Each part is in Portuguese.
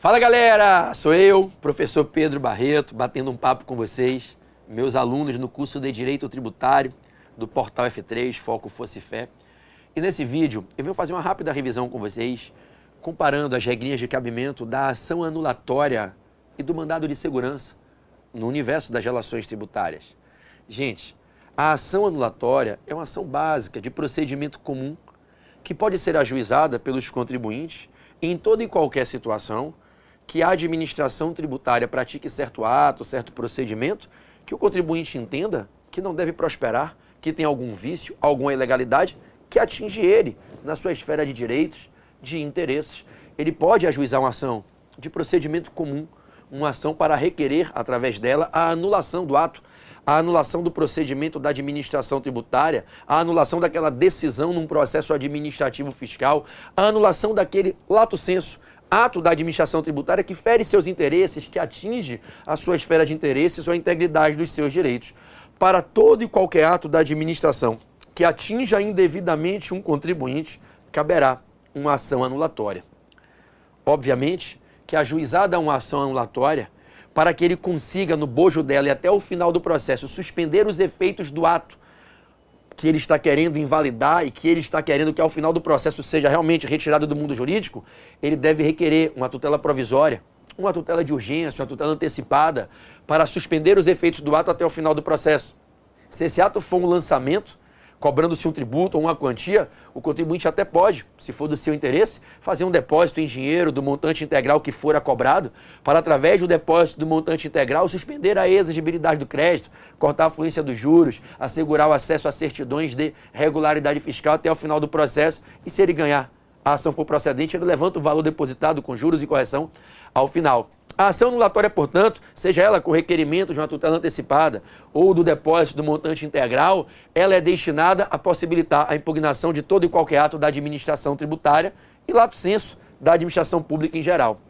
Fala galera, sou eu, professor Pedro Barreto, batendo um papo com vocês, meus alunos no curso de Direito Tributário do Portal F3, Foco Fosse Fé. E nesse vídeo eu venho fazer uma rápida revisão com vocês, comparando as regrinhas de cabimento da ação anulatória e do mandado de segurança no universo das relações tributárias. Gente, a ação anulatória é uma ação básica de procedimento comum que pode ser ajuizada pelos contribuintes em toda e qualquer situação que a administração tributária pratique certo ato, certo procedimento, que o contribuinte entenda que não deve prosperar, que tem algum vício, alguma ilegalidade que atinge ele na sua esfera de direitos, de interesses. Ele pode ajuizar uma ação de procedimento comum, uma ação para requerer, através dela, a anulação do ato, a anulação do procedimento da administração tributária, a anulação daquela decisão num processo administrativo fiscal, a anulação daquele lato senso, ato da administração tributária que fere seus interesses, que atinge a sua esfera de interesses ou a integridade dos seus direitos. Para todo e qualquer ato da administração que atinja indevidamente um contribuinte, caberá uma ação anulatória. Obviamente que ajuizada uma ação anulatória, para que ele consiga, no bojo dela e até o final do processo, suspender os efeitos do ato que ele está querendo invalidar e que ele está querendo que ao final do processo seja realmente retirado do mundo jurídico, ele deve requerer uma tutela provisória, uma tutela de urgência, uma tutela antecipada para suspender os efeitos do ato até o final do processo. Se esse ato for um lançamento, cobrando-se um tributo ou uma quantia, o contribuinte até pode, se for do seu interesse, fazer um depósito em dinheiro do montante integral que for cobrado, para através do depósito do montante integral suspender a exigibilidade do crédito, cortar a fluência dos juros, assegurar o acesso a certidões de regularidade fiscal até o final do processo e se ele ganhar a ação for procedente, ele levanta o valor depositado com juros e correção ao final. A ação anulatória, portanto, seja ela com requerimento de uma tutela antecipada ou do depósito do montante integral, ela é destinada a possibilitar a impugnação de todo e qualquer ato da administração tributária e, lato senso, da administração pública em geral.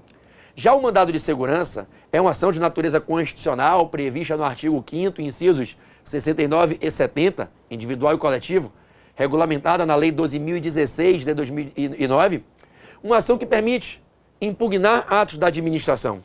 Já o mandado de segurança é uma ação de natureza constitucional prevista no artigo 5 incisos 69 e 70, individual e coletivo, regulamentada na Lei 12.016 de 2009, uma ação que permite impugnar atos da administração.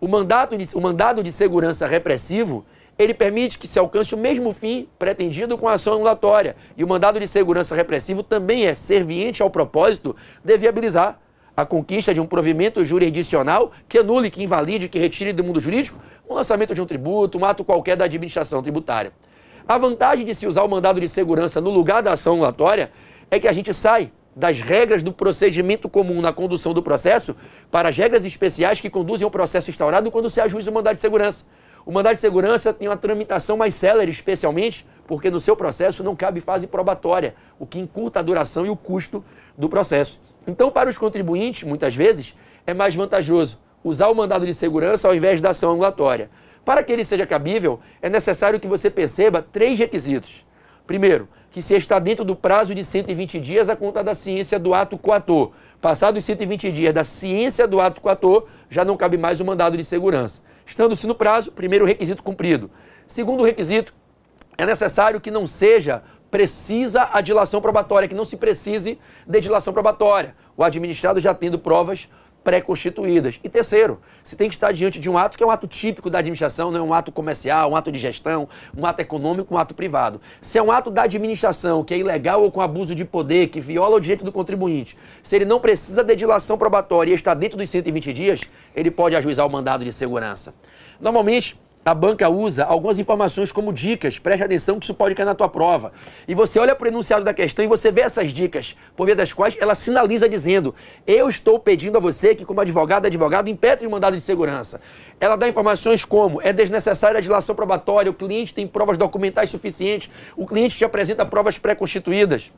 O, mandato de, o mandado de segurança repressivo, ele permite que se alcance o mesmo fim pretendido com a ação anulatória. E o mandado de segurança repressivo também é serviente ao propósito de viabilizar a conquista de um provimento jurisdicional que anule, que invalide, que retire do mundo jurídico o lançamento de um tributo, um ato qualquer da administração tributária. A vantagem de se usar o mandado de segurança no lugar da ação anulatória é que a gente sai das regras do procedimento comum na condução do processo para as regras especiais que conduzem ao processo instaurado quando se ajuiza o mandado de segurança. O mandado de segurança tem uma tramitação mais célere, especialmente porque no seu processo não cabe fase probatória, o que encurta a duração e o custo do processo. Então, para os contribuintes, muitas vezes, é mais vantajoso usar o mandado de segurança ao invés da ação angulatória. Para que ele seja cabível, é necessário que você perceba três requisitos. Primeiro, que se está dentro do prazo de 120 dias a conta da ciência do ato coator. Passados 120 dias da ciência do ato coator, já não cabe mais o mandado de segurança. Estando-se no prazo, primeiro requisito cumprido. Segundo requisito, é necessário que não seja precisa a dilação probatória, que não se precise de dilação probatória. O administrado já tendo provas pré-constituídas. E terceiro, se tem que estar diante de um ato que é um ato típico da administração, não é um ato comercial, um ato de gestão, um ato econômico, um ato privado. Se é um ato da administração que é ilegal ou com abuso de poder, que viola o direito do contribuinte, se ele não precisa de dilação probatória e está dentro dos 120 dias, ele pode ajuizar o mandado de segurança. Normalmente, a banca usa algumas informações como dicas. Preste atenção que isso pode cair na tua prova. E você olha para o enunciado da questão e você vê essas dicas, por via das quais ela sinaliza dizendo: Eu estou pedindo a você que, como advogado, advogado, impetre o mandado de segurança. Ela dá informações como: é desnecessária a dilação probatória, o cliente tem provas documentais suficientes, o cliente te apresenta provas pré-constituídas.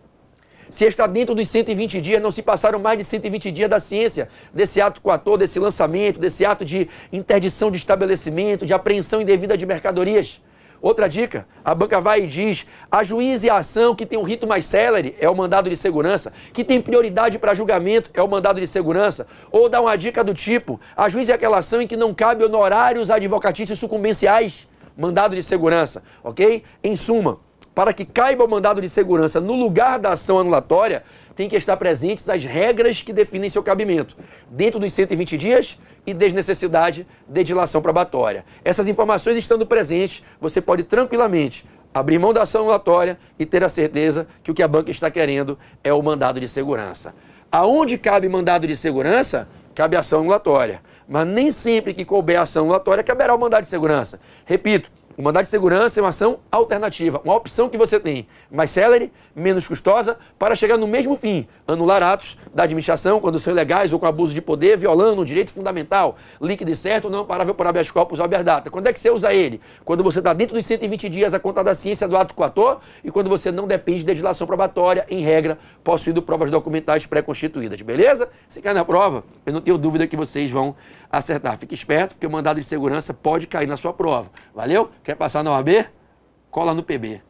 Se está dentro dos 120 dias, não se passaram mais de 120 dias da ciência desse ato coator, desse lançamento, desse ato de interdição de estabelecimento, de apreensão indevida de mercadorias. Outra dica, a banca vai e diz: ajuize a ação que tem um rito mais célere, é o mandado de segurança, que tem prioridade para julgamento, é o mandado de segurança. Ou dá uma dica do tipo: ajuize aquela ação em que não cabe honorários advocatícios sucumbenciais, mandado de segurança, ok? Em suma, para que caiba o mandado de segurança no lugar da ação anulatória, tem que estar presentes as regras que definem seu cabimento, dentro dos 120 dias e desnecessidade de dilação probatória. Essas informações estando presentes, você pode tranquilamente abrir mão da ação anulatória e ter a certeza que o que a banca está querendo é o mandado de segurança. Aonde cabe mandado de segurança, cabe ação anulatória. Mas nem sempre que couber ação anulatória caberá o mandado de segurança. Repito, o mandado de segurança é uma ação alternativa, uma opção que você tem, mais célere, menos custosa, para chegar no mesmo fim, anular atos da administração quando são ilegais ou com abuso de poder, violando um direito fundamental, líquido e certo, não parável por habeas corpus ou habeas data. Quando é que você usa ele? Quando você está dentro dos 120 dias a conta da ciência do ato coator e quando você não depende de legislação probatória, em regra, possuindo provas documentais pré-constituídas, beleza? Se cai na prova, eu não tenho dúvida que vocês vão acertar. Fique esperto, porque o mandado de segurança pode cair na sua prova. Valeu? Quer passar na OAB? Cola no PB.